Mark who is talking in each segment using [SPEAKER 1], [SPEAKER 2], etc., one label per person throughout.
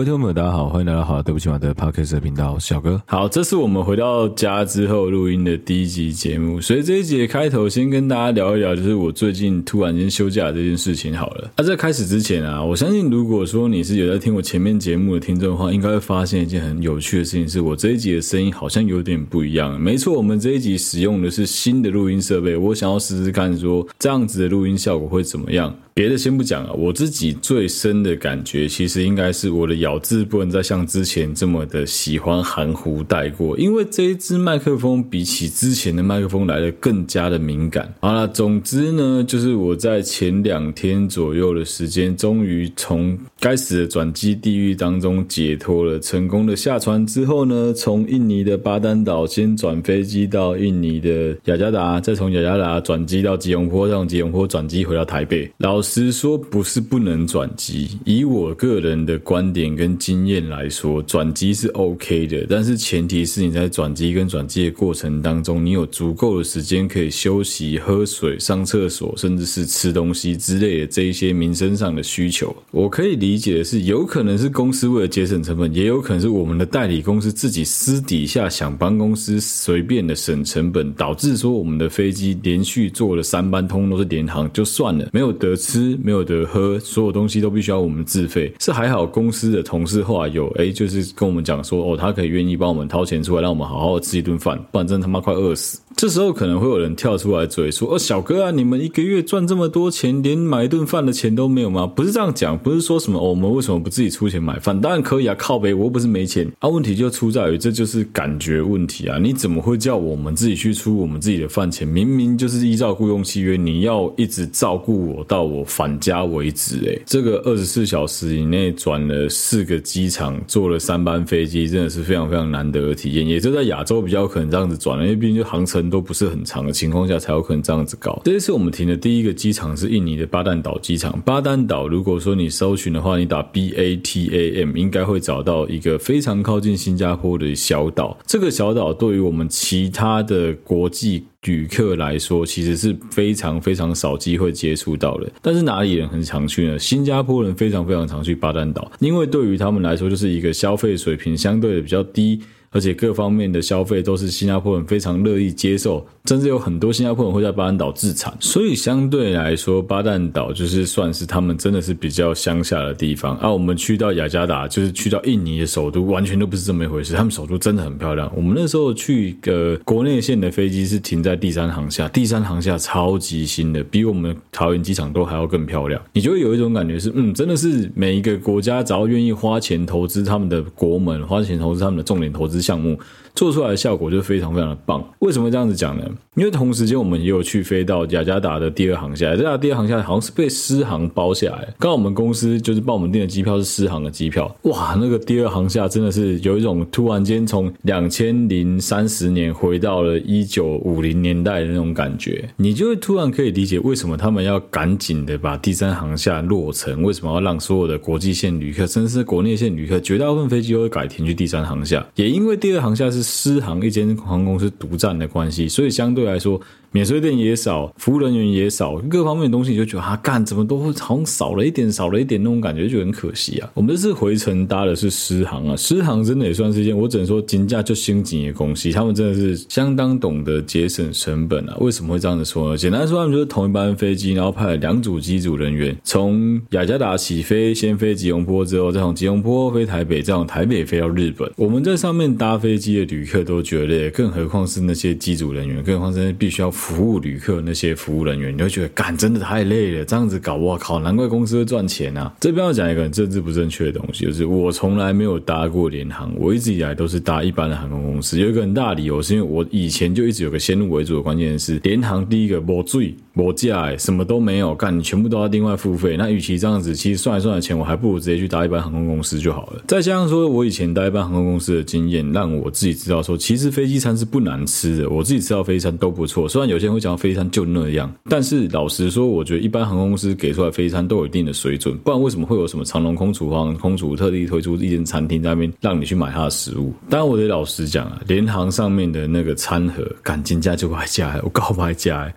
[SPEAKER 1] 各位听众朋友，大家好，欢迎来到好对不起马的 Podcast 的频道，小哥。好，这是我们回到家之后录音的第一集节目，所以这一集的开头先跟大家聊一聊，就是我最近突然间休假这件事情好了。那、在开始之前啊，我相信如果说你是有在听我前面节目的听众的话，应该会发现一件很有趣的事情，是我这一集的声音好像有点不一样。没错，我们这一集使用的是新的录音设备，我想要试试看说这样子的录音效果会怎么样。别的先不讲啊，我自己最深的感觉，其实应该是我的咬字不能再像之前这么的喜欢含糊带过，因为这一支麦克风比起之前的麦克风来的更加的敏感。好了，总之呢，就是我在前两天左右的时间，终于从该死的转机地狱当中解脱了，成功的下船之后呢，从印尼的巴丹岛先转飞机到印尼的雅加达，再从雅加达转机到吉隆坡，再从吉隆坡转机回到台北，老。实说不是不能转机，以我个人的观点跟经验来说，转机是 OK 的，但是前提是你在转机跟转机的过程当中，你有足够的时间可以休息、喝水、上厕所，甚至是吃东西之类的这一些民生上的需求。我可以理解的是，有可能是公司为了节省成本，也有可能是我们的代理公司自己私底下想帮公司随便的省成本，导致说我们的飞机连续坐了三班，通都是联航，就算了，没有得吃。没有得喝，所有东西都必须要我们自费。是还好，公司的同事后来有哎，就是跟我们讲说，哦，他可以愿意帮我们掏钱出来，让我们好好吃一顿饭，不然真他妈快饿死。这时候可能会有人跳出来嘴说：“哦，小哥啊，你们一个月赚这么多钱，连买一顿饭的钱都没有吗？”不是这样讲，不是说什么，我们为什么不自己出钱买饭？当然可以啊，靠呗，我又不是没钱啊。问题就出在于这就是感觉问题啊！你怎么会叫我们自己去出我们自己的饭钱？明明就是依照雇佣契约，你要一直照顾我到我返家为止。诶，这个二十四小时以内转了四个机场，坐了三班飞机，真的是非常非常难得的体验。也就在亚洲比较可能这样子转了，因为毕竟就航程。都不是很长的情况下，才有可能这样子搞。这一次我们停的第一个机场是印尼的巴丹岛机场。巴丹岛，如果说你搜寻的话，你打 B A T A M，应该会找到一个非常靠近新加坡的小岛。这个小岛对于我们其他的国际旅客来说，其实是非常非常少机会接触到的。但是哪里人很常去呢？新加坡人非常非常常去巴丹岛，因为对于他们来说，就是一个消费水平相对比较低。而且各方面的消费都是新加坡人非常乐意接受，甚至有很多新加坡人会在巴丹岛自产，所以相对来说，巴丹岛就是算是他们真的是比较乡下的地方。啊，我们去到雅加达，就是去到印尼的首都，完全都不是这么一回事。他们首都真的很漂亮。我们那时候去个国内线的飞机是停在第三航厦，第三航厦超级新的，比我们桃园机场都还要更漂亮。你就会有一种感觉是，嗯，真的是每一个国家只要愿意花钱投资他们的国门，花钱投资他们的重点投资。项目做出来的效果就非常非常的棒。为什么这样子讲呢？因为同时间我们也有去飞到雅加达的第二航厦，雅加达第二航厦好像是被私航包下来。刚好我们公司就是帮我们订的机票是私航的机票，哇，那个第二航厦真的是有一种突然间从两千零三十年回到了一九五零年代的那种感觉。你就会突然可以理解为什么他们要赶紧的把第三航厦落成，为什么要让所有的国际线旅客，甚至是国内线旅客，绝大部分飞机都会改停去第三航厦，也因为。第二航厦是私行一间航空公司独占的关系，所以相对来说。免税店也少，服务人员也少，各方面的东西你就觉得啊，干怎么都会好像少了一点，少了一点那种感觉，就很可惜啊。我们这次回程搭的是狮航啊，狮航真的也算是一件，我只能说金价就星级的公司，他们真的是相当懂得节省成本啊。为什么会这样子说呢？简单说，他们就是同一班飞机，然后派了两组机组人员从雅加达起飞，先飞吉隆坡，之后再从吉隆坡飞台北，再从台北飞到日本。我们在上面搭飞机的旅客都觉得，更何况是那些机组人员，更何况是必须要。服务旅客那些服务人员，你会觉得干真的太累了，这样子搞，我靠，难怪公司会赚钱啊！这边要讲一个很政治不正确的东西，就是我从来没有搭过联航，我一直以来都是搭一般的航空公司。有一个很大的理由，是因为我以前就一直有个先入为主的观念是，联航第一个没水没价，什么都没有，干你全部都要另外付费。那与其这样子，其实算一算的钱，我还不如直接去搭一般航空公司就好了。再加上说，我以前搭一般航空公司的经验，让我自己知道说，其实飞机餐是不难吃的，我自己吃到飞机餐都不错。虽然有些人会讲。飞机餐就那样，但是老实说，我觉得一般航空公司给出来飞机餐都有一定的水准，不然为什么会有什么长荣空厨房、空厨特地推出一间餐厅在那边让你去买他的食物？当然，我得老实讲啊，联航上面的那个餐盒，感金价就白加，我告白加。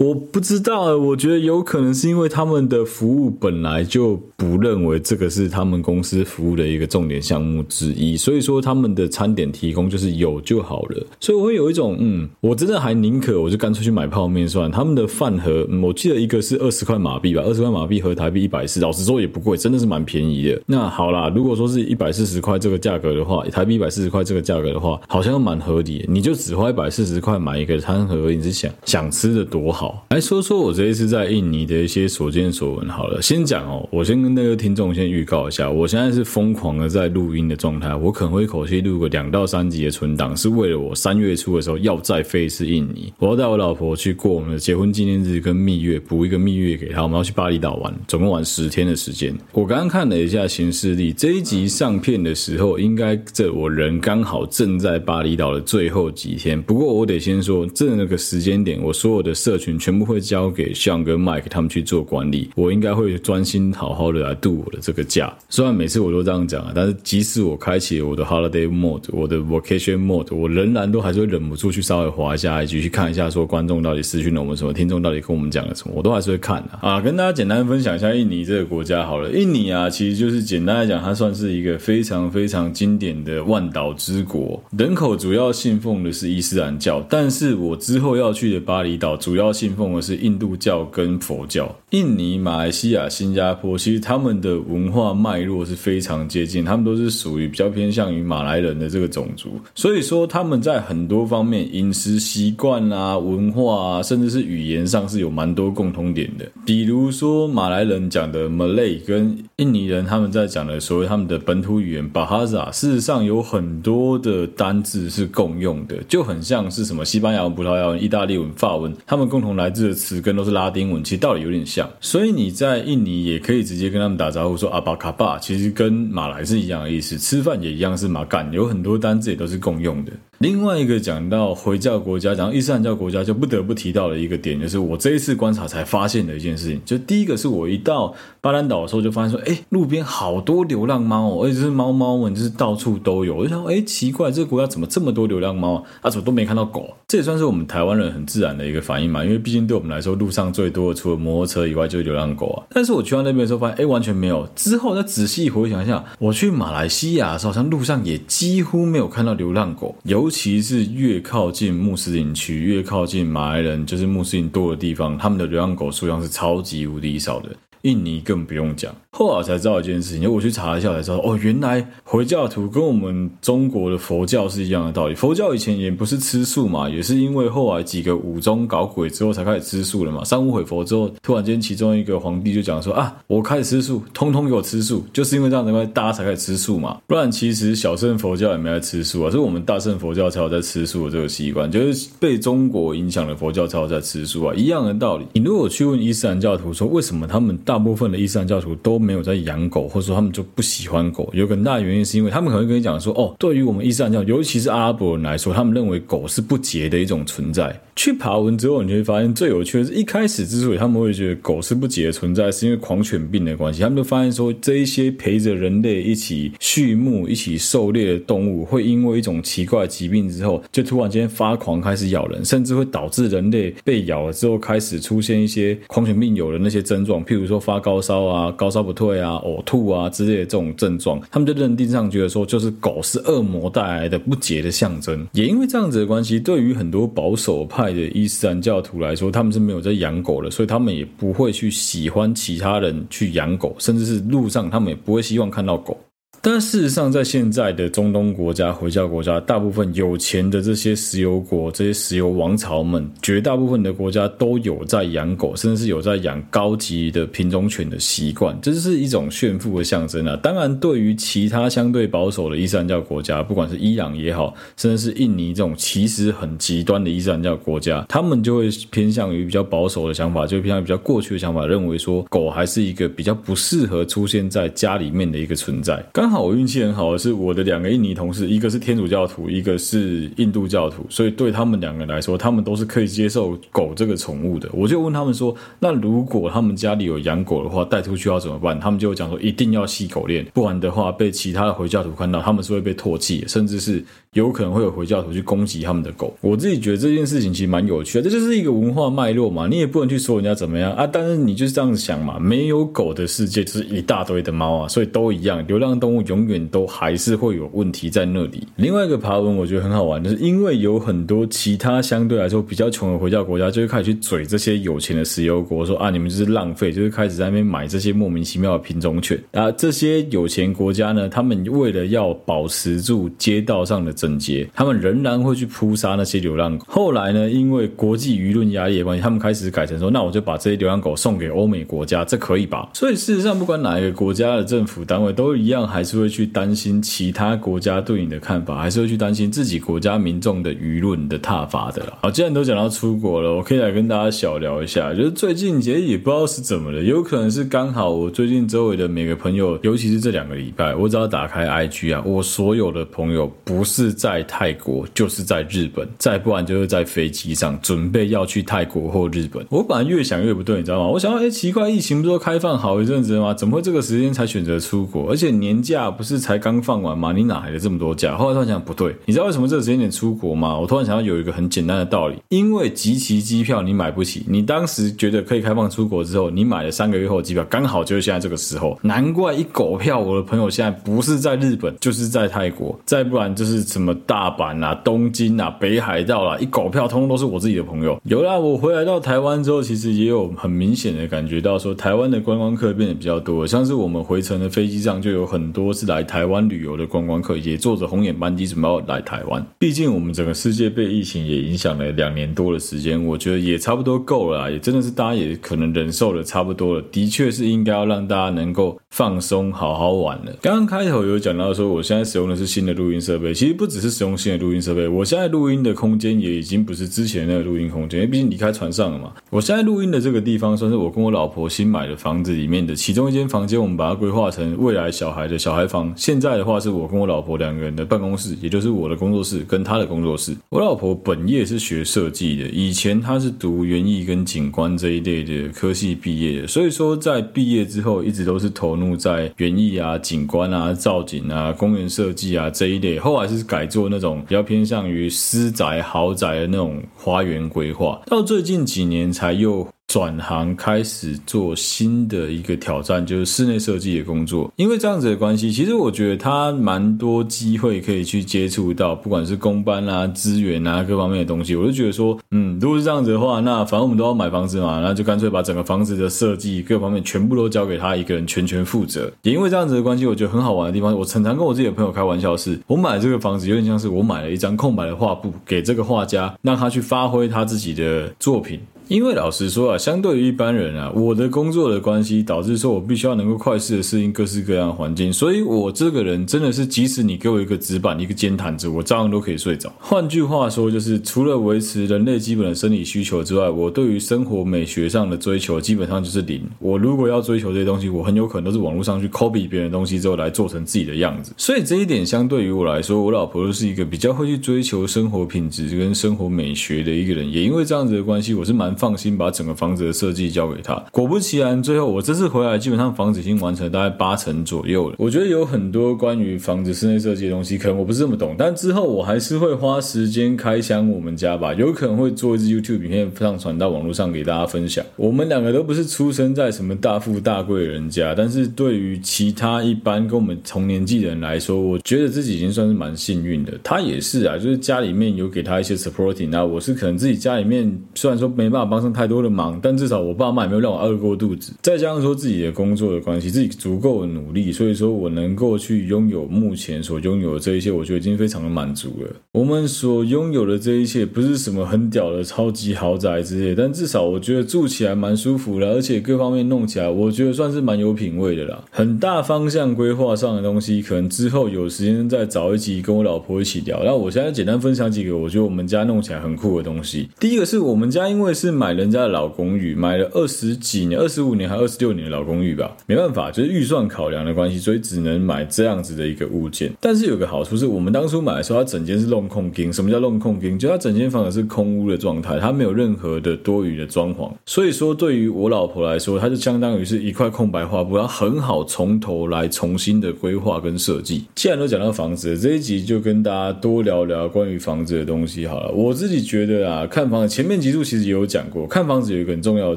[SPEAKER 1] 我不知道，我觉得有可能是因为他们的服务本来就不认为这个是他们公司服务的一个重点项目之一，所以说他们的餐点提供就是有就好了。所以我会有一种，嗯，我真的还宁可我就干脆去买泡面算。他们的饭盒，我记得一个是二十块马币吧，二十块马币合台币一百四，老实说也不贵，真的是蛮便宜的。那好啦，如果说是一百四十块这个价格的话，台币一百四十块这个价格的话，好像蛮合理。你就只花一百四十块买一个餐盒，你是想想吃的多好？来说说我这一次在印尼的一些所见所闻。好了，先讲哦，我先跟那个听众先预告一下，我现在是疯狂的在录音的状态，我可能会一口气录个两到三集的存档，是为了我三月初的时候要再飞一次印尼，我要带我老婆去过我们的结婚纪念日跟蜜月，补一个蜜月给她，我们要去巴厘岛玩，总共玩十天的时间。我刚刚看了一下行事历，这一集上片的时候，应该这我人刚好正在巴厘岛的最后几天。不过我得先说，这那个时间点，我所有的社群全部会交给 Sean 跟 Mike 他们去做管理，我应该会专心好好的来度我的这个假。虽然每次我都这样讲啊，但是即使我开启我的 Holiday Mode，我的 Vacation Mode，我仍然都还是会忍不住去稍微滑一下 IG 去看一下，说观众到底私讯了我们什么，听众到底跟我们讲了什么，我都还是会看的啊。跟大家简单分享一下印尼这个国家好了，印尼啊，其实就是简单来讲，它算是一个非常非常经典的万岛之国，人口主要信奉的是伊斯兰教，但是我之后要去的巴厘岛主要信奉的是印度教跟佛教。印尼、马来西亚、新加坡，其实他们的文化脉络是非常接近，他们都是属于比较偏向于马来人的这个种族，所以说他们在很多方面饮食习惯啊、文化啊，甚至是语言上是有蛮多共通点的。比如说马来人讲的 Malay 跟印尼人他们在讲的所谓他们的本土语言 Bahasa，事实上有很多的单字是共用的，就很像是什么西班牙文、葡萄牙文、意大利文、法文，他们共同来自的词根都是拉丁文，其实道理有点像。所以你在印尼也可以直接跟他们打招呼说阿巴卡巴，其实跟马来是一样的意思，吃饭也一样是马干，有很多单字也都是共用的。另外一个讲到回教国家，讲到伊斯兰教国家，就不得不提到的一个点，就是我这一次观察才发现的一件事情。就第一个是我一到巴兰岛的时候，就发现说，哎，路边好多流浪猫哦，而且是猫猫们，就是到处都有。我就想，哎，奇怪，这个国家怎么这么多流浪猫啊？啊，怎么都没看到狗？这也算是我们台湾人很自然的一个反应嘛，因为毕竟对我们来说，路上最多的除了摩托车以外，就是流浪狗啊。但是我去到那边的时候，发现，哎，完全没有。之后再仔细回想一下，我去马来西亚的时候，好像路上也几乎没有看到流浪狗，有尤其是越越靠近穆斯林区，越靠近马来人，就是穆斯林多的地方，他们的流浪狗数量是超级无敌少的。印尼更不用讲，后来才知道一件事情，因为我去查了一下才知道，哦，原来回教徒跟我们中国的佛教是一样的道理。佛教以前也不是吃素嘛，也是因为后来几个武宗搞鬼之后才开始吃素了嘛。三武毁佛之后，突然间其中一个皇帝就讲说啊，我开始吃素，通通给我吃素，就是因为这样子，大家才开始吃素嘛。不然其实小乘佛教也没在吃素啊，是我们大乘佛教才有在吃素的这个习惯，就是被中国影响的佛教才有在吃素啊，一样的道理。你如果去问伊斯兰教徒说，为什么他们大部分的伊斯兰教徒都没有在养狗，或者说他们就不喜欢狗。有很大原因是因为他们可能跟你讲说，哦，对于我们伊斯兰教，尤其是阿拉伯人来说，他们认为狗是不洁的一种存在。去爬文之后，你就会发现最有趣的是一开始之所以他们会觉得狗是不洁的存在，是因为狂犬病的关系。他们就发现说，这一些陪着人类一起畜牧、一起狩猎的动物，会因为一种奇怪的疾病之后，就突然间发狂开始咬人，甚至会导致人类被咬了之后开始出现一些狂犬病有的那些症状，譬如说发高烧啊、高烧不退啊、呕吐啊之类的这种症状。他们就认定上觉得说，就是狗是恶魔带来的不洁的象征。也因为这样子的关系，对于很多保守派。的伊斯兰教徒来说，他们是没有在养狗的，所以他们也不会去喜欢其他人去养狗，甚至是路上他们也不会希望看到狗。但事实上，在现在的中东国家、回教国家，大部分有钱的这些石油国、这些石油王朝们，绝大部分的国家都有在养狗，甚至是有在养高级的品种犬的习惯，这是一种炫富的象征啊。当然，对于其他相对保守的伊斯兰教国家，不管是伊朗也好，甚至是印尼这种其实很极端的伊斯兰教国家，他们就会偏向于比较保守的想法，就偏向于比较过去的想法，认为说狗还是一个比较不适合出现在家里面的一个存在。刚好我运气很好的是，我的两个印尼同事，一个是天主教徒，一个是印度教徒，所以对他们两个来说，他们都是可以接受狗这个宠物的。我就问他们说，那如果他们家里有养狗的话，带出去要怎么办？他们就讲说，一定要系狗链，不然的话被其他的回教徒看到，他们是会被唾弃，甚至是有可能会有回教徒去攻击他们的狗。我自己觉得这件事情其实蛮有趣的，这就是一个文化脉络嘛。你也不能去说人家怎么样啊，但是你就是这样子想嘛，没有狗的世界就是一大堆的猫啊，所以都一样，流浪动物永远都还是会有问题在那里。另外一个爬文我觉得很好玩，就是因为有很多其他相对来说比较穷的回教国家，就会开始去嘴这些有钱的石油国，说啊，你们就是浪费，就是开始在那边买这些莫名其妙的品种犬啊。这些有钱国家呢，他们为了要保持住街道上的整洁，他们仍然会去扑杀那些流浪狗。后来呢，因为国际舆论压力的关系，他们开始改成说，那我就把这些流浪狗送给欧美国家，这可以吧？所以事实上，不管哪一个国家的政府单位都一样，还是会去担心其他国家对你的看法，还是会去担心自己国家民众的舆论的挞伐的啦。好，既然都讲到出国了，我可以来跟大家小聊一下，就是最近其实也不知道是怎么了，有可能是刚好我最近周围的每个朋友，尤其是这两个礼拜，我只要打开 IG 啊，我所有的朋友不是在泰国，就是在日本，再不然就是在飞机上准备要去泰国或日本。我本来越想越不对，你知道吗？我想到，哎，奇怪，疫情不是都开放好一阵子了吗？怎么会这个时间才选择出国？而且年假不是才刚放完吗？你哪来的这么多假？后来突然想，不对，你知道为什么这个时间点出国吗？我突然想到有一个很简单的道理，因为集齐机票你买不起，你当时觉得可以开放出国之后，你买了三个月后的机票，刚好就是现在这个时候。难怪一狗票，我的朋友现在不是在日本，就是在泰国，再不然就是什什么大阪啊、东京啊、北海道啦、啊，一狗票通通都是我自己的朋友。有啦，我回来到台湾之后，其实也有很明显的感觉到说，台湾的观光客变得比较多，像是我们回程的飞机上就有很多是来台湾旅游的观光客，也坐着红眼班机准备来台湾。毕竟我们整个世界被疫情也影响了两年多的时间，我觉得也差不多够了，也真的是大家也可能忍受了差不多了，的确是应该要让大家能够放松、好好玩了。刚刚开头有讲到说，我现在使用的是新的录音设备，其实不只是使用新的录音设备，我现在录音的空间也已经不是之前那个录音空间，因为毕竟离开船上了嘛。我现在录音的这个地方，算是我跟我老婆新买的房子里面的其中一间房间，我们把它规划成未来小孩的小孩房。现在的话，是我跟我老婆两个人的办公室，也就是我的工作室跟她的工作室。我老婆本业是学设计的，以前她是读园艺跟景观这一类的科系毕业的，所以说在毕业之后一直都是投入在园艺啊、景观啊、造景啊、公园设计啊这一类。后来是改做那种比较偏向于私宅豪宅的那种花园规划，到最近几年才又。转行开始做新的一个挑战，就是室内设计的工作。因为这样子的关系，其实我觉得他蛮多机会可以去接触到，不管是工班啊、资源啊各方面的东西。我就觉得说，嗯，如果是这样子的话，那反正我们都要买房子嘛，那就干脆把整个房子的设计各方面全部都交给他一个人全权负责。也因为这样子的关系，我觉得很好玩的地方，我常常跟我自己的朋友开玩笑是，我买这个房子有点像是我买了一张空白的画布给这个画家，让他去发挥他自己的作品。因为老实说啊，相对于一般人啊，我的工作的关系导致说我必须要能够快速的适应各式各样的环境，所以我这个人真的是，即使你给我一个纸板、一个煎毯子，我照样都可以睡着。换句话说，就是除了维持人类基本的生理需求之外，我对于生活美学上的追求基本上就是零。我如果要追求这些东西，我很有可能都是网络上去 copy 别人东西之后来做成自己的样子。所以这一点相对于我来说，我老婆就是一个比较会去追求生活品质跟生活美学的一个人。也因为这样子的关系，我是蛮放心把整个房子的设计交给他。果不其然，最后我这次回来，基本上房子已经完成大概八成左右了。我觉得有很多关于房子室内设计的东西，可能我不是这么懂，但之后我还是会花时间开箱我们家吧。有可能会做一支 YouTube 影片上传到网络上给大家分享。我们两个都不是出生在什么大富大贵人家，但是对于其他一般跟我们同年纪的人来说，我觉得自己已经算是蛮幸运的。他也是啊，就是家里面有给他一些 supporting，那我是可能自己家里面虽然说没办法帮上太多的忙。但至少我爸妈也没有让我饿过肚子，再加上说自己的工作的关系，自己足够的努力，所以说我能够去拥有目前所拥有的这一切，我觉得已经非常的满足了。我们所拥有的这一切不是什么很屌的超级豪宅之类，但至少我觉得住起来蛮舒服的，而且各方面弄起来，我觉得算是蛮有品味的啦。很大方向规划上的东西，可能之后有时间再找一集跟我老婆一起聊。那我现在简单分享几个我觉得我们家弄起来很酷的东西。第一个是我们家因为是买人家的老公寓，买了二十几年、二十五年还二十六年的老公寓吧，没办法，就是预算考量的关系，所以只能买这样子的一个物件。但是有个好处是，我们当初买的时候，它整间是弄空间。什么叫弄空间？就它整间房子是空屋的状态，它没有任何的多余的装潢。所以说，对于我老婆来说，它就相当于是一块空白画布，要很好从头来重新的规划跟设计。既然都讲到房子，这一集就跟大家多聊聊关于房子的东西好了。我自己觉得啊，看房子前面集数其实也有讲我，看房子有一个很重要的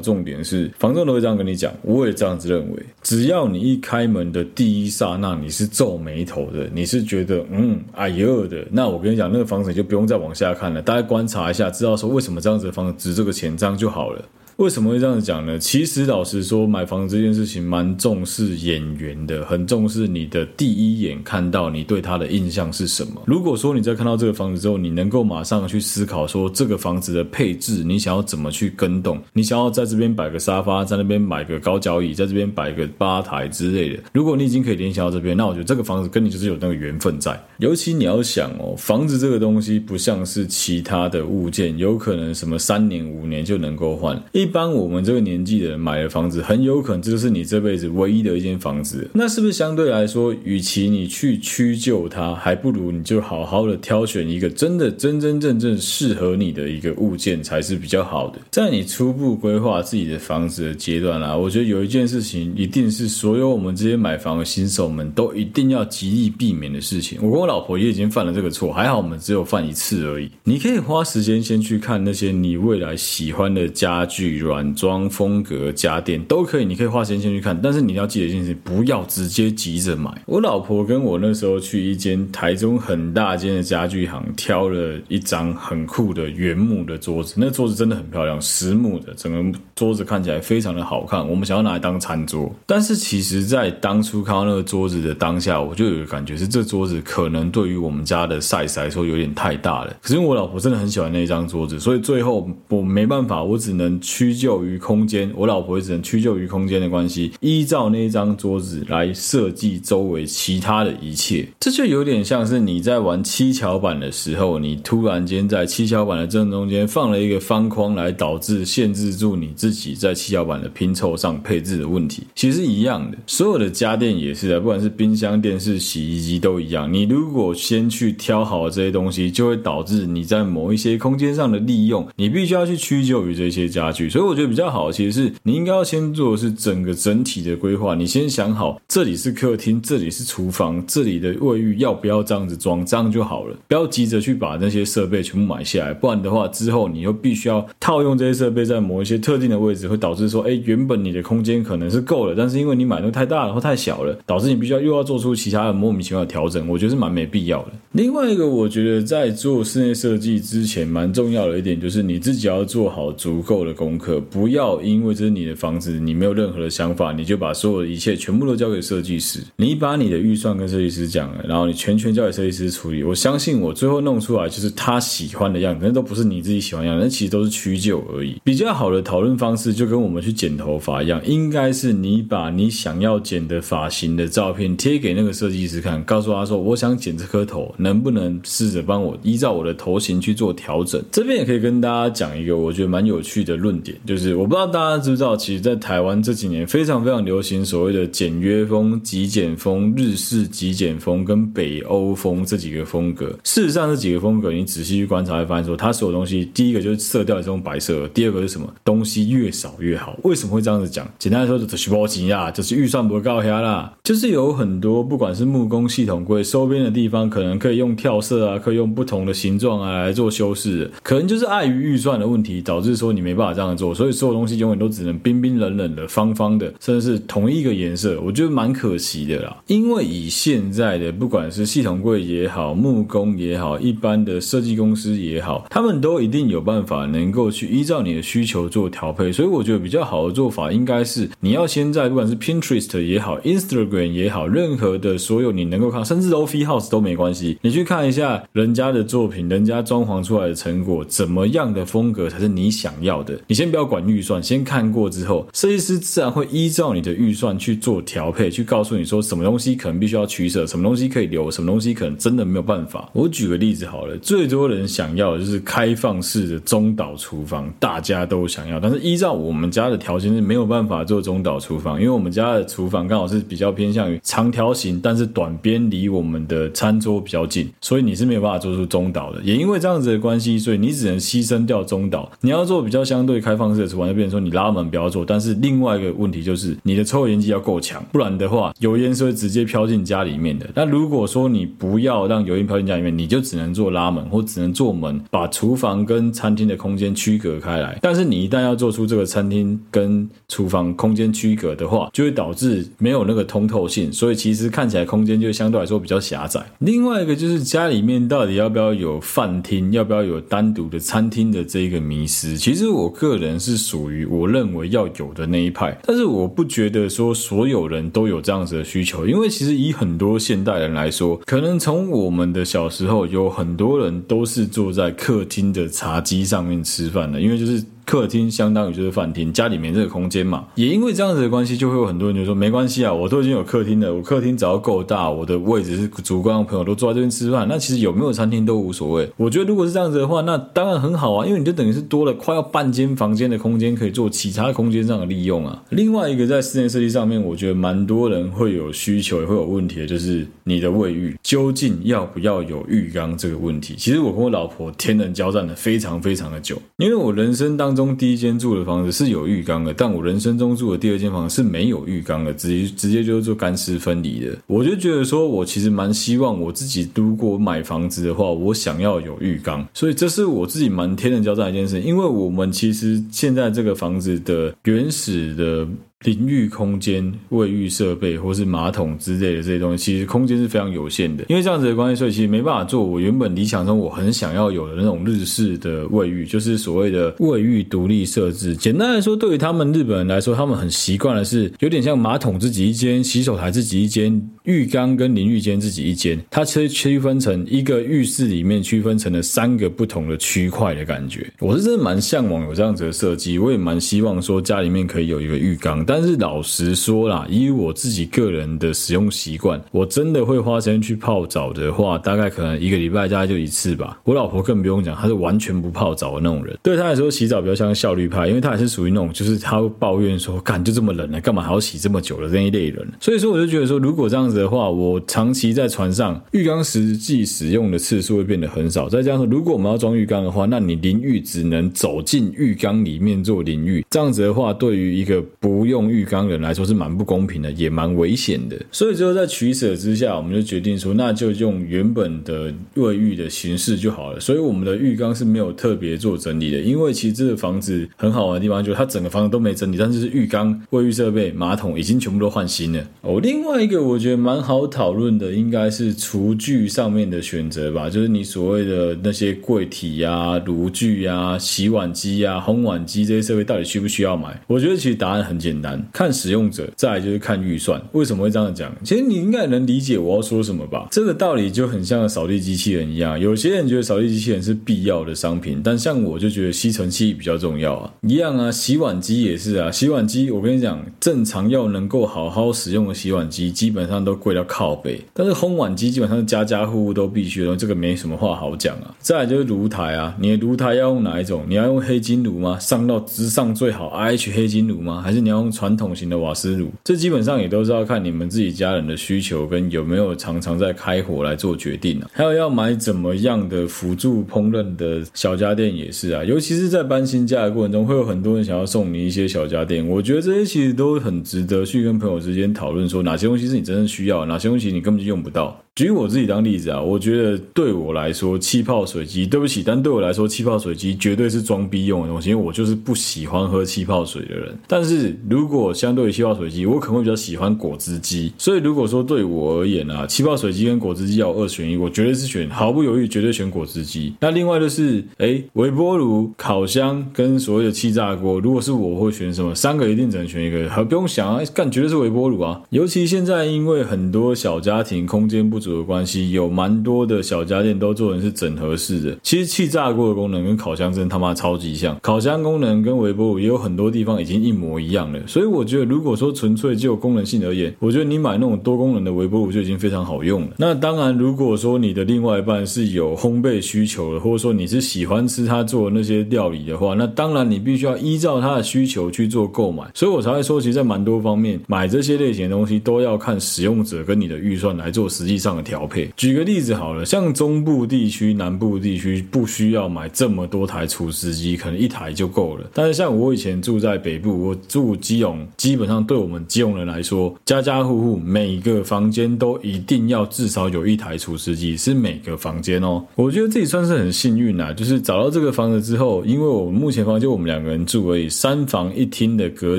[SPEAKER 1] 重点是，房东都会这样跟你讲，我也这样子认为。只要你一开门的第一刹那，你是皱眉头的，你是觉得嗯哎呦的，那我跟你讲，那个房子你就不用再往下看了，大家观察一下，知道说为什么这样子的房子值这个钱，这样就好了。为什么会这样讲呢？其实老实说，买房这件事情蛮重视眼缘的，很重视你的第一眼看到你对它的印象是什么。如果说你在看到这个房子之后，你能够马上去思考说这个房子的配置，你想要怎么去跟动，你想要在这边摆个沙发，在那边买个高脚椅，在这边摆个吧台之类的。如果你已经可以联想到这边，那我觉得这个房子跟你就是有那个缘分在。尤其你要想哦，房子这个东西不像是其他的物件，有可能什么三年五年就能够换。一一般我们这个年纪的人买的房子，很有可能就是你这辈子唯一的一间房子。那是不是相对来说，与其你去屈就它，还不如你就好好的挑选一个真的真真正正适合你的一个物件才是比较好的。在你初步规划自己的房子的阶段啦，我觉得有一件事情一定是所有我们这些买房的新手们都一定要极力避免的事情。我跟我老婆也已经犯了这个错，还好我们只有犯一次而已。你可以花时间先去看那些你未来喜欢的家具软装风格家电都可以，你可以花时间先去看，但是你要记得一件事，不要直接急着买。我老婆跟我那时候去一间台中很大间的家具行，挑了一张很酷的原木的桌子，那桌子真的很漂亮，实木的，整个桌子看起来非常的好看。我们想要拿来当餐桌，但是其实在当初看到那个桌子的当下，我就有个感觉是，这桌子可能对于我们家的 size 来说有点太大了。可是我老婆真的很喜欢那一张桌子，所以最后我没办法，我只能去屈就。于空间，我老婆也只能屈就于空间的关系，依照那一张桌子来设计周围其他的一切。这就有点像是你在玩七巧板的时候，你突然间在七巧板的正中间放了一个方框，来导致限制住你自己在七巧板的拼凑上配置的问题。其实一样的，所有的家电也是的，不管是冰箱、电视、洗衣机都一样。你如果先去挑好这些东西，就会导致你在某一些空间上的利用，你必须要去屈就于这些家具。所以我觉得。比较好，其实是你应该要先做的是整个整体的规划。你先想好，这里是客厅，这里是厨房，这里的卫浴要不要这样子装，这样就好了。不要急着去把那些设备全部买下来，不然的话，之后你又必须要套用这些设备在某一些特定的位置，会导致说，哎，原本你的空间可能是够了，但是因为你买的太大了或太小了，导致你必须要又要做出其他的莫名其妙的调整。我觉得是蛮没必要的。另外一个，我觉得在做室内设计之前，蛮重要的一点就是你自己要做好足够的功课。可不要因为这是你的房子，你没有任何的想法，你就把所有的一切全部都交给设计师。你把你的预算跟设计师讲了，然后你全权交给设计师处理。我相信我最后弄出来就是他喜欢的样子，那都不是你自己喜欢的样子，那其实都是取就而已。比较好的讨论方式就跟我们去剪头发一样，应该是你把你想要剪的发型的照片贴给那个设计师看，告诉他说：“我想剪这颗头，能不能试着帮我依照我的头型去做调整？”这边也可以跟大家讲一个我觉得蛮有趣的论点，就是我不知道。大家知不知道，其实，在台湾这几年非常非常流行所谓的简约风、极简风、日式极简风跟北欧风这几个风格。事实上，这几个风格你仔细去观察，会发现说，它所有东西，第一个就是色调也是用白色，第二个是什么？东西越少越好。为什么会这样子讲？简单来说，就是取包钱呀，就是预算不够下啦。就是有很多不管是木工系统柜收边的地方，可能可以用跳色啊，可以用不同的形状啊来做修饰，可能就是碍于预算的问题，导致说你没办法这样做，所以所有东西。永远都只能冰冰冷冷的、方方的，甚至是同一个颜色，我觉得蛮可惜的啦。因为以现在的不管是系统柜也好、木工也好、一般的设计公司也好，他们都一定有办法能够去依照你的需求做调配。所以我觉得比较好的做法应该是，你要先在不管是 Pinterest 也好、Instagram 也好，任何的所有你能够看，甚至 Lofi House 都没关系，你去看一下人家的作品，人家装潢出来的成果，怎么样的风格才是你想要的？你先。先不要管预算，先看过之后，设计师自然会依照你的预算去做调配，去告诉你说什么东西可能必须要取舍，什么东西可以留，什么东西可能真的没有办法。我举个例子好了，最多人想要的就是开放式的中岛厨房，大家都想要，但是依照我们家的条件是没有办法做中岛厨房，因为我们家的厨房刚好是比较偏向于长条形，但是短边离我们的餐桌比较近，所以你是没有办法做出中岛的。也因为这样子的关系，所以你只能牺牲掉中岛。你要做比较相对开放式的厨房，就变成说你拉门不要做。但是另外一个问题就是你的抽油烟机要够强，不然的话油烟是会直接飘进家里面的。那如果说你不要让油烟飘进家里面，你就只能做拉门或只能做门，把厨房跟餐厅的空间区隔开来。但是你一旦要做出这个餐厅跟厨房空间区隔的话，就会导致没有那个通透性，所以其实看起来空间就相对来说比较狭窄。另外一个就是家里面到底要不要有饭厅，要不要有单独的餐厅的这一个迷思。其实我个人人是属于我认为要有的那一派，但是我不觉得说所有人都有这样子的需求，因为其实以很多现代人来说，可能从我们的小时候，有很多人都是坐在客厅的茶几上面吃饭的，因为就是。客厅相当于就是饭厅，家里面这个空间嘛，也因为这样子的关系，就会有很多人就说没关系啊，我都已经有客厅了，我客厅只要够大，我的位置是足够让朋友都坐在这边吃饭，那其实有没有餐厅都无所谓。我觉得如果是这样子的话，那当然很好啊，因为你就等于是多了快要半间房间的空间可以做其他空间上的利用啊。另外一个在室内设计上面，我觉得蛮多人会有需求也会有问题的，就是你的卫浴究竟要不要有浴缸这个问题。其实我跟我老婆天人交战了非常非常的久，因为我人生当中第一间住的房子是有浴缸的，但我人生中住的第二间房子是没有浴缸的，直接直接就是做干湿分离的。我就觉得说，我其实蛮希望我自己如果买房子的话，我想要有浴缸，所以这是我自己蛮天人交战的一件事。因为我们其实现在这个房子的原始的。淋浴空间、卫浴设备或是马桶之类的这些东西，其实空间是非常有限的。因为这样子的关系，所以其实没办法做我原本理想中我很想要有的那种日式的卫浴，就是所谓的卫浴独立设置。简单来说，对于他们日本人来说，他们很习惯的是有点像马桶自己一间、洗手台自己一间、浴缸跟淋浴间自己一间，它其实区分成一个浴室里面区分成了三个不同的区块的感觉。我是真的蛮向往有这样子的设计，我也蛮希望说家里面可以有一个浴缸，但但是老实说啦，以我自己个人的使用习惯，我真的会花时间去泡澡的话，大概可能一个礼拜大概就一次吧。我老婆更不用讲，她是完全不泡澡的那种人。对她来说，洗澡比较像效率派，因为她也是属于那种，就是她会抱怨说，干就这么冷了，干嘛还要洗这么久的这一类人。所以说，我就觉得说，如果这样子的话，我长期在船上，浴缸实际使用的次数会变得很少。再加上，如果我们要装浴缸的话，那你淋浴只能走进浴缸里面做淋浴，这样子的话，对于一个不用浴缸人来说是蛮不公平的，也蛮危险的。所以最后在取舍之下，我们就决定说，那就用原本的卫浴的形式就好了。所以我们的浴缸是没有特别做整理的，因为其实这个房子很好玩的地方就是它整个房子都没整理，但是是浴缸、卫浴设备、马桶已经全部都换新了。哦，另外一个我觉得蛮好讨论的，应该是厨具上面的选择吧，就是你所谓的那些柜体呀、炉具呀、洗碗机呀、烘碗机这些设备到底需不需要买？我觉得其实答案很简单，看使用者，再来就是看预算。为什么会这样讲？其实你应该能理解我要说什么吧？这个道理就很像扫地机器人一样。有些人觉得扫地机器人是必要的商品，但像我就觉得吸尘器比较重要啊。一样啊，洗碗机也是啊。洗碗机，我跟你讲，正常要能够好好使用的洗碗机，基本上都贵到靠背。但是烘碗机基本上家家户户都必须的，这个没什么话好讲啊。再来就是炉台啊，你的炉台要用哪一种？你要用黑金炉吗？上到直上最好 IH 黑金炉吗？还是你要用传统型的瓦斯炉？这基本上也都是要看你们自己家人的需求跟有没有常常在开火来做决定啊。还有要买怎么样的辅助烹饪的小家电也是啊，尤其是在搬新家的过程中，会有很多人想要送你一些小家电。我觉得这些其实都很值得去跟朋友之间讨论，说哪些东西是你真正需要，哪些东西你根本就用不到。举我自己当例子啊，我觉得对我来说，气泡水机，对不起，但对我来说，气泡水机绝对是装逼用的东西，因为我就是不喜欢喝气泡水的人。但是如果相对于气泡水机，我可能会比较喜欢果汁机。所以如果说对我而言啊，气泡水机跟果汁机要二选一，我绝对是选，毫不犹豫，绝对选果汁机。那另外就是，诶，微波炉、烤箱跟所谓的气炸锅，如果是我会选什么？三个一定只能选一个，还不用想啊，干绝对是微波炉啊。尤其现在因为很多小家庭空间不。组的关系，有蛮多的小家电都做成是整合式的。其实气炸锅的功能跟烤箱真他妈超级像，烤箱功能跟微波炉也有很多地方已经一模一样了。所以我觉得，如果说纯粹就功能性而言，我觉得你买那种多功能的微波炉就已经非常好用了。那当然，如果说你的另外一半是有烘焙需求的，或者说你是喜欢吃他做的那些料理的话，那当然你必须要依照他的需求去做购买。所以我才会说，其实在蛮多方面买这些类型的东西都要看使用者跟你的预算来做实际上的调配。举个例子好了，像中部地区、南部地区不需要买这么多台厨师机，可能一台就够了。但是像我以前住在北部，我住基隆，基本上对我们基隆人来说，家家户户每个房间都一定要至少有一台厨师机，是每个房间哦。我觉得自己算是很幸运啊，就是找到这个房子之后，因为我们目前房间我们两个人住而已，三房一厅的格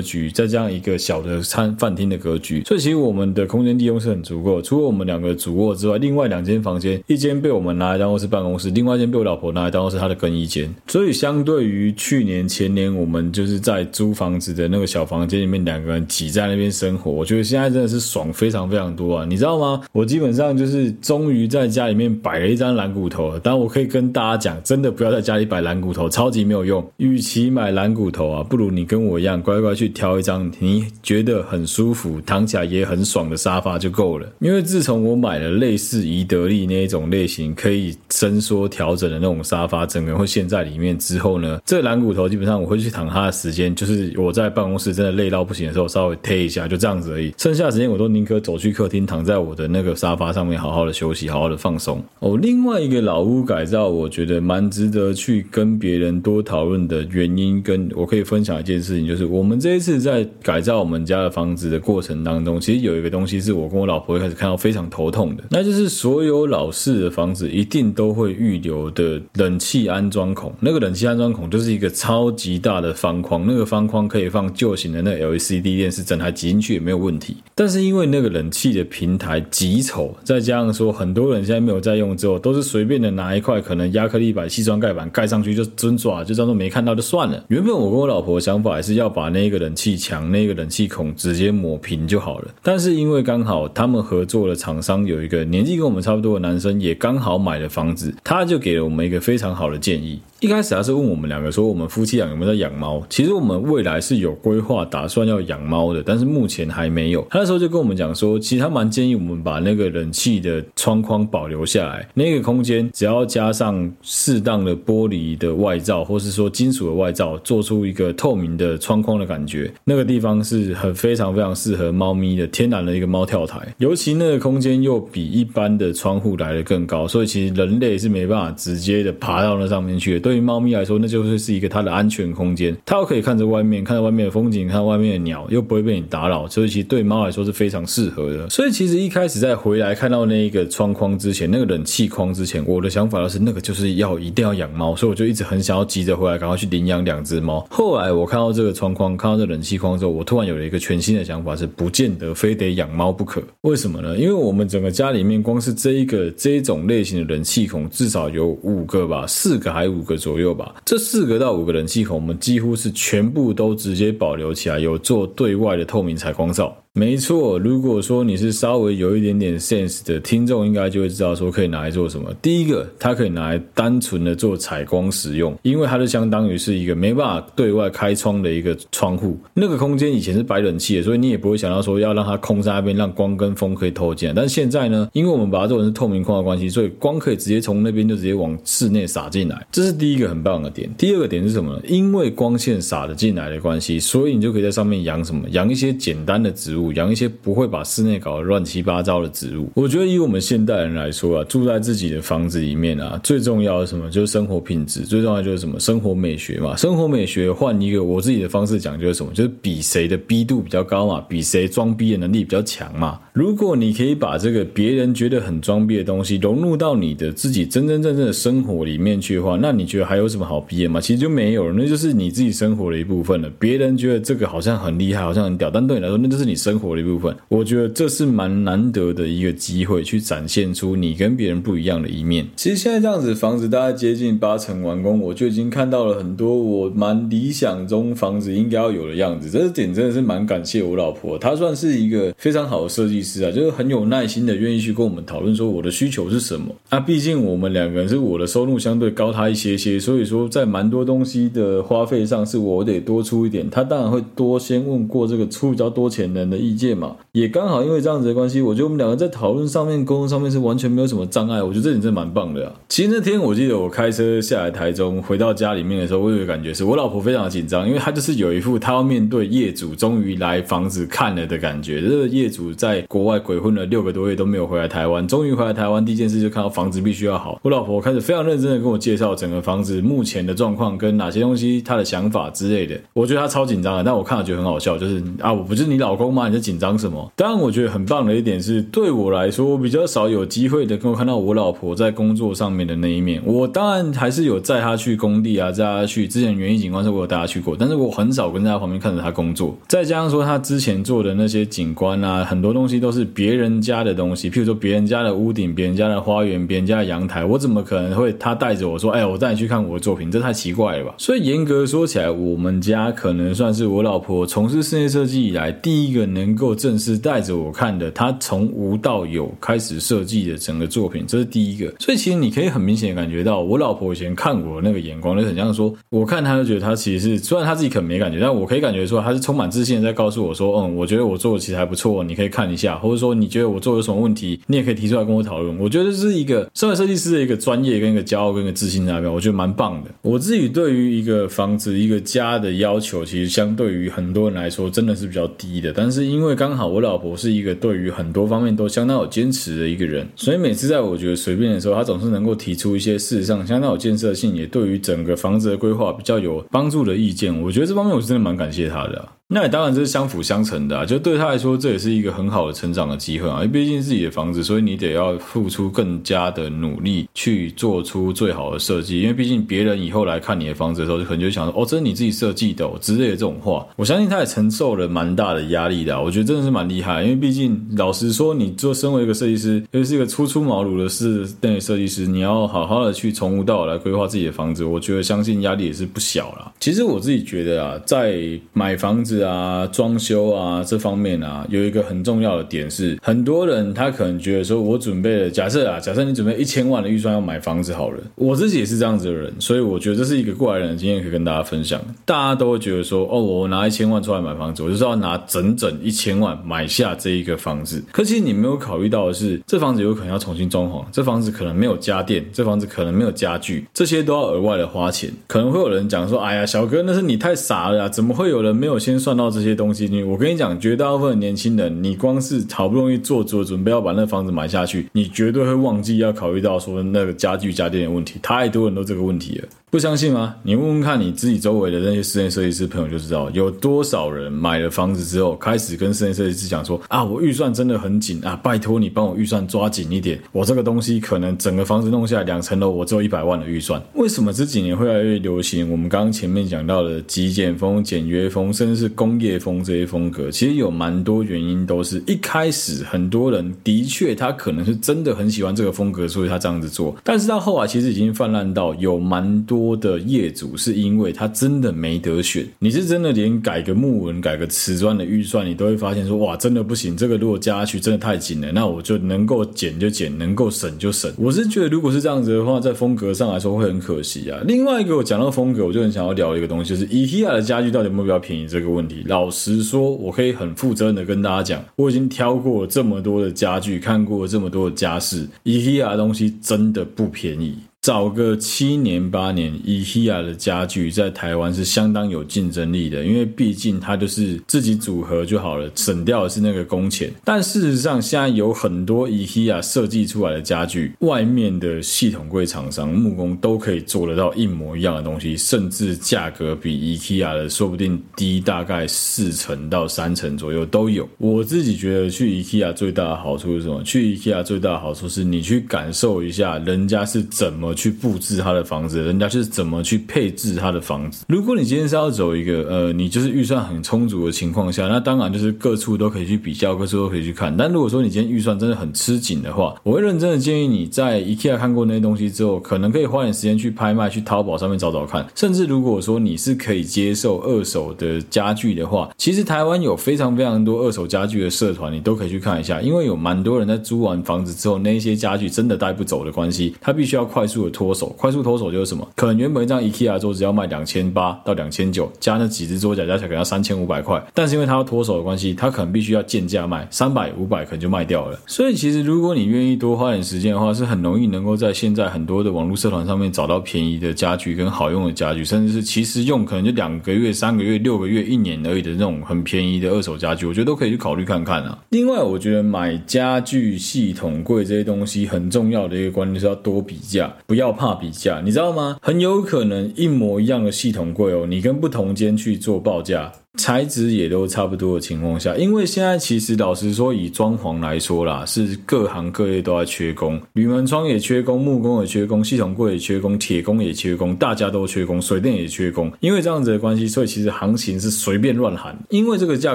[SPEAKER 1] 局，再加上一个小的餐饭厅的格局，所以其实我们的空间利用是很足够。除了我们两个主卧之外，另外两间房间，一间被我们拿来当做是办公室，另外一间被我老婆拿来当做是她的更衣间。所以相对于去年前年，我们就是在租房子的那个小房间里面两个人挤在那边生活，我觉得现在真的是爽非常非常多啊！你知道吗？我基本上就是终于在家里面摆了一张懒骨头了。但我可以跟大家讲，真的不要在家里摆懒骨头，超级没有用。与其买懒骨头啊，不如你跟我一样乖乖去挑一张你觉得很舒服、躺起来也很爽的沙发就够了。因为自从我买了类似宜得利那一种类型可以伸缩调整的那种沙发，整个人会陷在里面之后呢，这个懒骨头基本上我会去躺它的时间，就是我在办公室真的累到不行的时候，稍微推一下，就这样子而已。剩下的时间我都宁可走去客厅，躺在我的那个沙发上面，好好的休息，好好的放松。哦，另外一个老屋改造，我觉得蛮值得去跟别人多讨论的原因，跟我可以分享一件事情，就是我们这一次在改造我们家的房子的过程当中，其实有一个东西是我跟我老婆一开始看到非常头痛那就是所有老式的房子一定都会预留的冷气安装孔。那个冷气安装孔就是一个超级大的方框，那个方框可以放旧型的那 LCD 电视，整台挤进去也没有问题。但是因为那个冷气的平台极丑，再加上说很多人现在没有在用之后，都是随便的拿一块可能压克力板、西装盖板盖上去就真抓，就当做没看到就算了。原本我跟我老婆想法还是要把那个冷气墙、那个冷气孔直接抹平就好了。但是因为刚好他们合作的厂商有一个年纪跟我们差不多的男生，也刚好买了房子，他就给了我们一个非常好的建议。一开始他是问我们两个说，我们夫妻俩有没有在养猫？其实我们未来是有规划，打算要养猫的，但是目前还没有。他那时候就跟我们讲说，其实他蛮建议我们把那个冷气的窗框保留下来，那个空间只要加上适当的玻璃的外罩，或是说金属的外罩，做出一个透明的窗框的感觉，那个地方是很非常非常适合猫咪的天然的一个猫跳台。尤其那个空间又 比一般的窗户来的更高，所以其实人类是没办法直接的爬到那上面去的。对于猫咪来说，那就会是一个它的安全空间，它又可以看着外面，看着外面的风景，看外面的鸟，又不会被你打扰，所以其实对猫来说是非常适合的。所以其实一开始在回来看到那一个窗框之前，那个冷气框之前，我的想法就是那个就是要一定要养猫，所以我就一直很想要急着回来，赶快去领养两只猫。后来我看到这个窗框，看到这冷气框之后，我突然有了一个全新的想法，是不见得非得养猫不可。为什么呢？因为我们整个家它里面光是这一个这一种类型的冷气孔，至少有五个吧，四个还五个左右吧。这四个到五个冷气孔，我们几乎是全部都直接保留起来，有做对外的透明采光罩。没错，如果说你是稍微有一点点 sense 的听众，应该就会知道说可以拿来做什么。第一个，它可以拿来单纯的做采光使用，因为它就相当于是一个没办法对外开窗的一个窗户。那个空间以前是摆冷气的，所以你也不会想到说要让它空在那边，让光跟风可以透进来。但现在呢，因为我们把它做成是透明框的关系，所以光可以直接从那边就直接往室内洒进来，这是第一个很棒的点。第二个点是什么呢？因为光线洒了进来的关系，所以你就可以在上面养什么？养一些简单的植物。养一些不会把室内搞得乱七八糟的植物。我觉得以我们现代人来说啊，住在自己的房子里面啊，最重要的什么？就是生活品质。最重要就是什么？生活美学嘛。生活美学换一个我自己的方式讲，就是什么？就是比谁的逼度比较高嘛，比谁装逼的能力比较强嘛。如果你可以把这个别人觉得很装逼的东西融入到你的自己真真正正的生活里面去的话，那你觉得还有什么好逼的吗？其实就没有了，那就是你自己生活的一部分了。别人觉得这个好像很厉害，好像很屌，但对你来说，那就是你生生活的一部分。我觉得这是蛮难得的一个机会，去展现出你跟别人不一样的一面。其实现在这样子，房子大概接近八成完工，我就已经看到了很多我蛮理想中房子应该要有的样子。这点真的是蛮感谢我老婆，她算是一个非常好的设计师啊，就是很有耐心的愿意去跟我们讨论说我的需求是什么。啊，毕竟我们两个人是我的收入相对高他一些些，所以说在蛮多东西的花费上是我得多出一点，他当然会多先问过这个出比较多钱的意见嘛。也刚好因为这样子的关系，我觉得我们两个在讨论上面、沟通上面是完全没有什么障碍。我觉得这点真的蛮棒的啊。其实那天我记得我开车下来台中，回到家里面的时候，我有个感觉是我老婆非常的紧张，因为她就是有一副她要面对业主终于来房子看了的感觉。这个业主在国外鬼混了六个多月都没有回来台湾，终于回来台湾，第一件事就看到房子必须要好。我老婆开始非常认真的跟我介绍整个房子目前的状况跟哪些东西，她的想法之类的。我觉得她超紧张的，但我看了觉得很好笑，就是啊，我不是你老公吗？你在紧张什么？当然，我觉得很棒的一点是，对我来说，我比较少有机会的跟我看到我老婆在工作上面的那一面。我当然还是有载她去工地啊，载她去之前园艺景观是我有带她去过，但是我很少跟在她旁边看着她工作。再加上说，她之前做的那些景观啊，很多东西都是别人家的东西，譬如说别人家的屋顶、别人家的花园、别人家的阳台，我怎么可能会她带着我说，哎，我带你去看我的作品？这太奇怪了吧？所以严格说起来，我们家可能算是我老婆从事室内设计以来第一个能够正式带着我看的，他从无到有开始设计的整个作品，这是第一个。所以其实你可以很明显的感觉到，我老婆以前看我那个眼光，就很像说，我看她就觉得她其实是，虽然她自己可能没感觉，但我可以感觉出来，她是充满自信的在告诉我说，嗯，我觉得我做的其实还不错，你可以看一下，或者说你觉得我做的有什么问题，你也可以提出来跟我讨论。我觉得这是一个身为设计师的一个专业跟一个骄傲跟一个自信在那边，我觉得蛮棒的。我自己对于一个房子、一个家的要求，其实相对于很多人来说，真的是比较低的。但是因为刚好我老婆是一个对于很多方面都相当有坚持的一个人，所以每次在我觉得随便的时候，她总是能够提出一些事实上相当有建设性，也对于整个房子的规划比较有帮助的意见。我觉得这方面我是真的蛮感谢她的。那也当然这是相辅相成的啊，就对他来说，这也是一个很好的成长的机会啊。因为毕竟自己的房子，所以你得要付出更加的努力去做出最好的设计。因为毕竟别人以后来看你的房子的时候，就可能就想说：“哦，这是你自己设计的哦”之类的这种话。我相信他也承受了蛮大的压力的。我觉得真的是蛮厉害，因为毕竟老实说，你做身为一个设计师，又是一个初出茅庐的室内设计师，你要好好的去从无到有来规划自己的房子，我觉得相信压力也是不小啦。其实我自己觉得啊，在买房子啊，装修啊，这方面啊，有一个很重要的点是，很多人他可能觉得说，我准备了，假设啊，假设你准备一千万的预算要买房子好了，我自己也是这样子的人，所以我觉得这是一个过来人的经验，可以跟大家分享。大家都会觉得说，哦，我拿一千万出来买房子，我就是要拿整整一千万买下这一个房子。可其实你没有考虑到的是，这房子有可能要重新装潢，这房子可能没有家电，这房子可能没有家具，这些都要额外的花钱。可能会有人讲说，哎呀，小哥，那是你太傻了呀，怎么会有人没有先算到这些东西？你我跟你讲，绝大部分的年轻人，你光是好不容易做足准备要把那房子买下去，你绝对会忘记要考虑到说那个家具家电的问题。太多人都这个问题了。不相信吗？你问问看你自己周围的那些室内设计师朋友就知道，有多少人买了房子之后，开始跟室内设计师讲说啊，我预算真的很紧啊，拜托你帮我预算抓紧一点，我这个东西可能整个房子弄下来两层楼，我只有一百万的预算。为什么这几年会越来越流行？我们刚刚前面讲到的极简风、简约风，甚至是工业风这些风格，其实有蛮多原因，都是一开始很多人的确他可能是真的很喜欢这个风格，所以他这样子做，但是到后来其实已经泛滥到有蛮多。的业主是因为他真的没得选，你是真的连改个木纹、改个瓷砖的预算，你都会发现说哇，真的不行，这个如果加下去真的太紧了，那我就能够减就减，能够省就省。我是觉得如果是这样子的话，在风格上来说会很可惜啊。另外一个我讲到风格，我就很想要聊一个东西，就是 IKEA 的家具到底有没有比较便宜这个问题。老实说，我可以很负责任的跟大家讲，我已经挑过这么多的家具，看过这么多的家饰，IKEA 的东西真的不便宜。找个七年八年，IKEA 的家具在台湾是相当有竞争力的，因为毕竟它就是自己组合就好了，省掉的是那个工钱。但事实上，现在有很多 IKEA 设计出来的家具，外面的系统柜厂商、木工都可以做得到一模一样的东西，甚至价格比 IKEA 的说不定低大概四成到三成左右都有。我自己觉得去 IKEA 最大的好处是什么？去 IKEA 最大的好处是你去感受一下人家是怎么。去布置他的房子，人家是怎么去配置他的房子。如果你今天是要走一个呃，你就是预算很充足的情况下，那当然就是各处都可以去比较，各处都可以去看。但如果说你今天预算真的很吃紧的话，我会认真的建议你在 IKEA 看过那些东西之后，可能可以花点时间去拍卖，去淘宝上面找找看。甚至如果说你是可以接受二手的家具的话，其实台湾有非常非常多二手家具的社团，你都可以去看一下。因为有蛮多人在租完房子之后，那些家具真的带不走的关系，他必须要快速的脱手。快速脱手就是什么？可能原本一张 IKEA 桌子要卖两千八到两千九，加那几只桌脚加起来可能要三千五百块。但是因为他要脱手的关系，他可能必须要贱价卖，三百五百可能就卖掉了。所以其实如果你愿意多花点时间的话，是很容易能够在现在很多的网络社团上面找到便宜的家具跟好用的家具，甚至是其实用可能就两个月、三个月、六个月、一年而已的那种很便宜的二手家具，我觉得都可以去考虑看看啊。另外，我觉得买家具系统柜这些东西很重要的一个观念是要多比价，要怕比价，你知道吗？很有可能一模一样的系统柜哦，你跟不同间去做报价。材质也都差不多的情况下，因为现在其实老实说，以装潢来说啦，是各行各业都在缺工，铝门窗也缺工，木工也缺工，系统柜也缺工，铁工也缺工，大家都缺工，水电也缺工。因为这样子的关系，所以其实行情是随便乱喊。因为这个价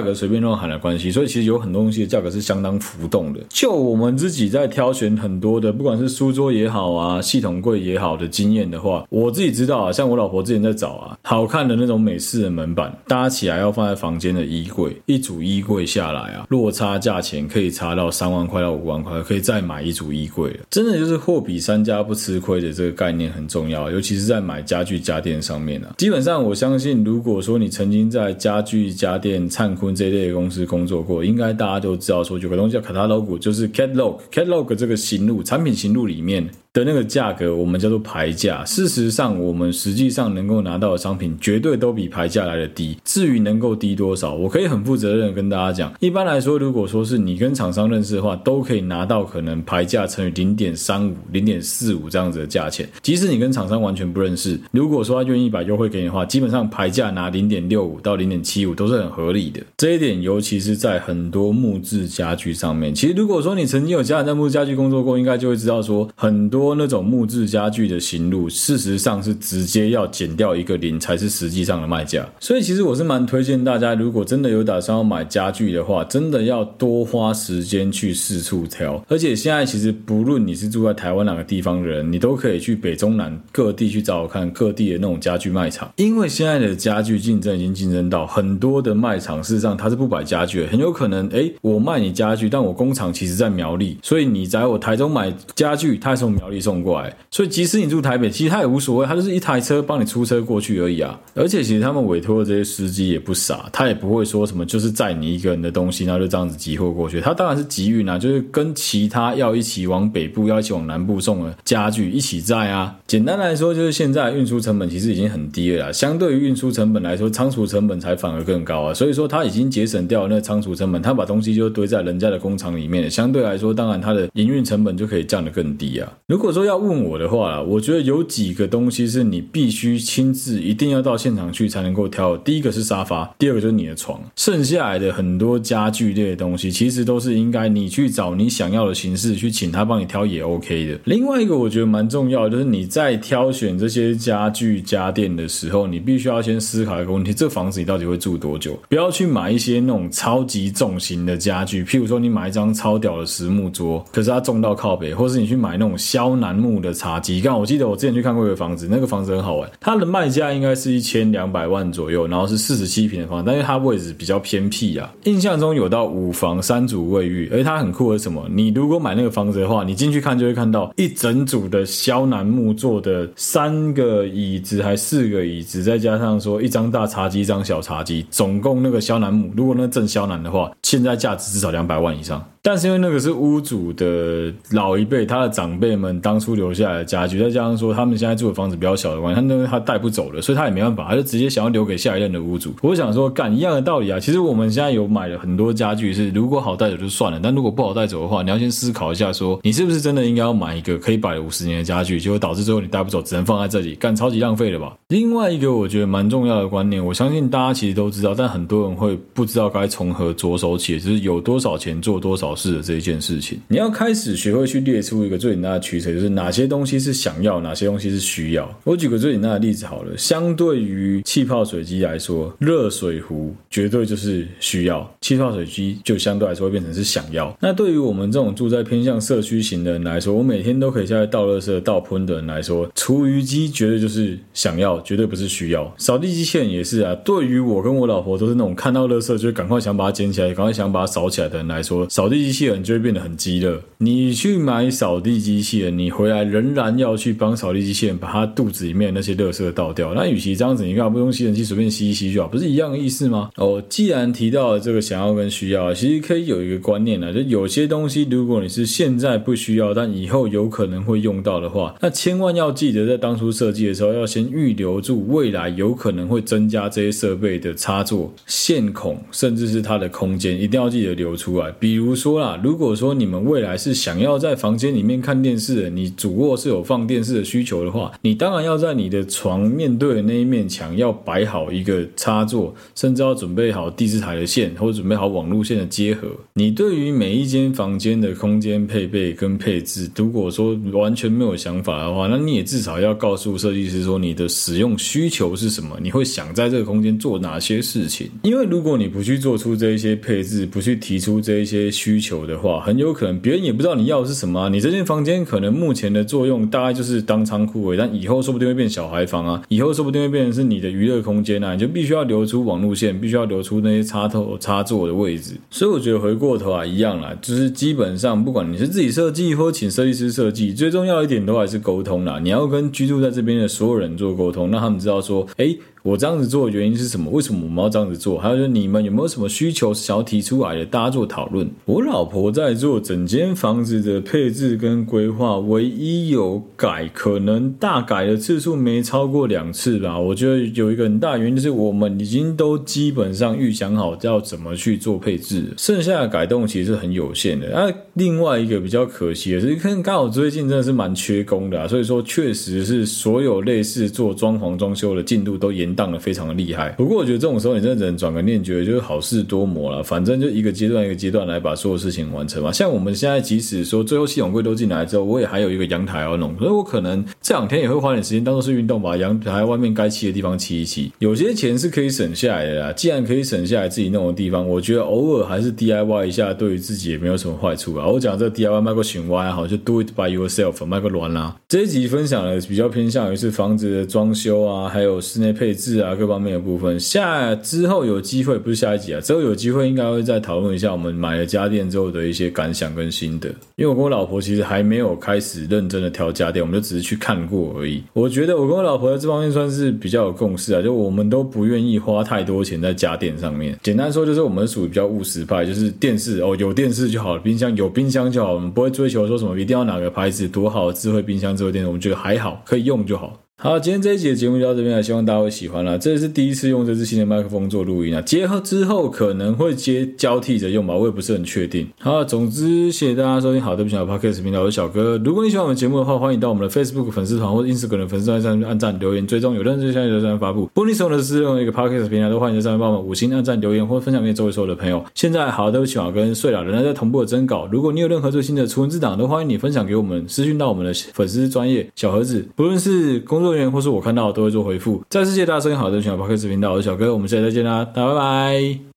[SPEAKER 1] 格随便乱喊的关系，所以其实有很多东西的价格是相当浮动的。就我们自己在挑选很多的，不管是书桌也好啊，系统柜也好的经验的话，我自己知道啊，像我老婆之前在找啊，好看的那种美式的门板搭起来要。放在房间的衣柜，一组衣柜下来啊，落差价钱可以差到三万块到五万块，可以再买一组衣柜了。真的就是货比三家不吃亏的这个概念很重要，尤其是在买家具家电上面啊。基本上我相信，如果说你曾经在家具家电灿坤这一类的公司工作过，应该大家都知道说有个东西叫 catalog，就是 catalog，catalog 这个行录产品行录里面。的那个价格，我们叫做牌价。事实上，我们实际上能够拿到的商品，绝对都比牌价来的低。至于能够低多少，我可以很负责任的跟大家讲。一般来说，如果说是你跟厂商认识的话，都可以拿到可能牌价乘以零点三五、零点四五这样子的价钱。即使你跟厂商完全不认识，如果说他愿意把优惠给你的话，基本上牌价拿零点六五到零点七五都是很合理的。这一点，尤其是在很多木质家具上面。其实，如果说你曾经有家人在木质家具工作过，应该就会知道说很多。多那种木质家具的行路，事实上是直接要减掉一个零才是实际上的卖价。所以其实我是蛮推荐大家，如果真的有打算要买家具的话，真的要多花时间去四处挑。而且现在其实不论你是住在台湾哪个地方的人，你都可以去北中南各地去找找看各地的那种家具卖场。因为现在的家具竞争已经竞争到很多的卖场，事实上它是不摆家具的，很有可能哎，我卖你家具，但我工厂其实在苗栗，所以你在我台中买家具，它是从苗 栗。送过来，所以即使你住台北，其实他也无所谓，他就是一台车帮你出车过去而已啊。而且其实他们委托的这些司机也不傻，他也不会说什么就是载你一个人的东西，然后就这样子集货过去。他当然是集运啊，就是跟其他要一起往北部、要一起往南部送的家具一起载啊。简单来说，就是现在运输成本其实已经很低了啦，相对于运输成本来说，仓储成本才反而更高啊。所以说他已经节省掉了那个仓储成本，他把东西就堆在人家的工厂里面，相对来说，当然他的营运成本就可以降得更低啊。如如果说要问我的话，我觉得有几个东西是你必须亲自一定要到现场去才能够挑。第一个是沙发，第二个就是你的床。剩下来的很多家具类的东西，其实都是应该你去找你想要的形式去请他帮你挑也 OK 的。另外一个我觉得蛮重要的，就是你在挑选这些家具家电的时候，你必须要先思考一个问题：这房子你到底会住多久？不要去买一些那种超级重型的家具，譬如说你买一张超屌的实木桌，可是它重到靠北，或是你去买那种消楠木。的茶几，刚我记得我之前去看过一个房子，那个房子很好玩，它的卖价应该是一千两百万左右，然后是四十七平的房子，但是它位置比较偏僻啊，印象中有到五房三组卫浴，而且它很酷的是什么？你如果买那个房子的话，你进去看就会看到一整组的肖楠木做的三个椅子还四个椅子，再加上说一张大茶几一张小茶几，总共那个肖楠木，如果那正肖楠的话，现在价值至少两百万以上。但是因为那个是屋主的老一辈，他的长辈们当初留下来的家具，再加上说他们现在住的房子比较小的关系，他那个他带不走了，所以他也没办法，他就直接想要留给下一任的屋主。我想说，干一样的道理啊。其实我们现在有买了很多家具，是如果好带走就算了，但如果不好带走的话，你要先思考一下说，说你是不是真的应该要买一个可以摆了五十年的家具，结果导致最后你带不走，只能放在这里，干超级浪费了吧？另外一个我觉得蛮重要的观念，我相信大家其实都知道，但很多人会不知道该从何着手起，就是有多少钱做多少考试的这一件事情。你要开始学会去列出一个最简单的取舍，就是哪些东西是想要，哪些东西是需要。我举个最简单的例子好了，相对于气泡水机来说，热水壶绝对就是需要，气泡水机就相对来说会变成是想要。那对于我们这种住在偏向社区型的人来说，我每天都可以下来倒垃圾、倒喷的人来说，厨余机绝对就是想要，绝对不是需要。扫地机器人也是啊，对于我跟我老婆都是那种看到垃圾就赶快想把它捡起来，赶快想把它扫起来的人来说，扫地机器人就会变得很鸡肋。你去买扫地机器人，你回来仍然要去帮扫地机器人把它肚子里面那些垃圾倒掉。那与其这样子，你干嘛不用吸尘器随便吸一吸就好，不是一样的意思吗？哦，既然提到了这个想要跟需要，其实可以有一个观念呢，就有些东西如果你是现在不需要，但以后有可能会用到的话，那千万要记得在当初设计的时候要先预留住未来有可能会增加这些设备的插座、线孔，甚至是它的空间，一定要记得留出来。比如说说啦，如果说你们未来是想要在房间里面看电视，你主卧是有放电视的需求的话，你当然要在你的床面对的那一面墙要摆好一个插座，甚至要准备好第四台的线，或者准备好网路线的接合。你对于每一间房间的空间配备跟配置，如果说完全没有想法的话，那你也至少要告诉设计师说你的使用需求是什么，你会想在这个空间做哪些事情。因为如果你不去做出这一些配置，不去提出这一些需求的话，很有可能别人也不知道你要的是什么啊。你这间房间可能目前的作用大概就是当仓库而已，但以后说不定会变小孩房啊，以后说不定会变成是你的娱乐空间啊，你就必须要留出网路线，必须要留出那些插头插座的位置。所以我觉得回过头啊，一样啦，就是基本上不管你是自己设计或请设计师设计，最重要一点都还是沟通啦。你要跟居住在这边的所有人做沟通，让他们知道说，诶。我这样子做的原因是什么？为什么我们要这样子做？还有就是你们有没有什么需求想要提出来的？大家做讨论。我老婆在做整间房子的配置跟规划，唯一有改，可能大改的次数没超过两次吧。我觉得有一个很大原因就是我们已经都基本上预想好要怎么去做配置，剩下的改动其实是很有限的。那另外一个比较可惜的是，看刚好最近真的是蛮缺工的啊，所以说确实是所有类似做装潢装修的进度都延。荡的非常的厉害，不过我觉得这种时候你真的只能转个念，觉得就是好事多磨了，反正就一个阶段一个阶段来把所有事情完成嘛。像我们现在即使说最后系统柜都进来之后，我也还有一个阳台要弄，所以我可能这两天也会花点时间当做是运动，把阳台外面该漆的地方漆一漆。有些钱是可以省下来的啦，既然可以省下来自己弄的地方，我觉得偶尔还是 DIY 一下，对于自己也没有什么坏处啊。我讲这个 DIY 卖个循环好，就 Do it by yourself，卖个乱啦。这一集分享的比较偏向于是房子的装修啊，还有室内配置字啊，各方面的部分。下之后有机会，不是下一集啊，之后有机会应该会再讨论一下我们买了家电之后的一些感想跟心得。因为我跟我老婆其实还没有开始认真的挑家电，我们就只是去看过而已。我觉得我跟我老婆在这方面算是比较有共识啊，就我们都不愿意花太多钱在家电上面。简单说就是我们属于比较务实派，就是电视哦，有电视就好了，冰箱有冰箱就好，我们不会追求说什么一定要哪个牌子多好，智慧冰箱、智慧电视，我们觉得还好，可以用就好。好，今天这一集的节目就到这边了，希望大家会喜欢啦。这是第一次用这支新的麦克风做录音啊，结合之后可能会接交替着用吧，我也不是很确定。好，总之谢谢大家收听好对不起啊 Podcast 频道，我是小哥。如果你喜欢我们节目的话，欢迎到我们的 Facebook 粉丝团或 Instagram 粉丝团上面按赞、留言、追踪，有任何消息都在上面发布。不论你使用的是任何一个 Podcast 平台，都欢迎在上面帮我们五星按赞、留言或分享给周围所有的朋友。现在好对不起啊跟睡了仍然在同步的征稿，如果你有任何最新的图文字档，都欢迎你分享给我们，私讯到我们的粉丝专业小盒子，不论是工作会员或是我看到。都会做回复。再次谢谢大家收听好的全球 p o d c a 频道，我是小哥，我们下期再见啦，大家拜拜。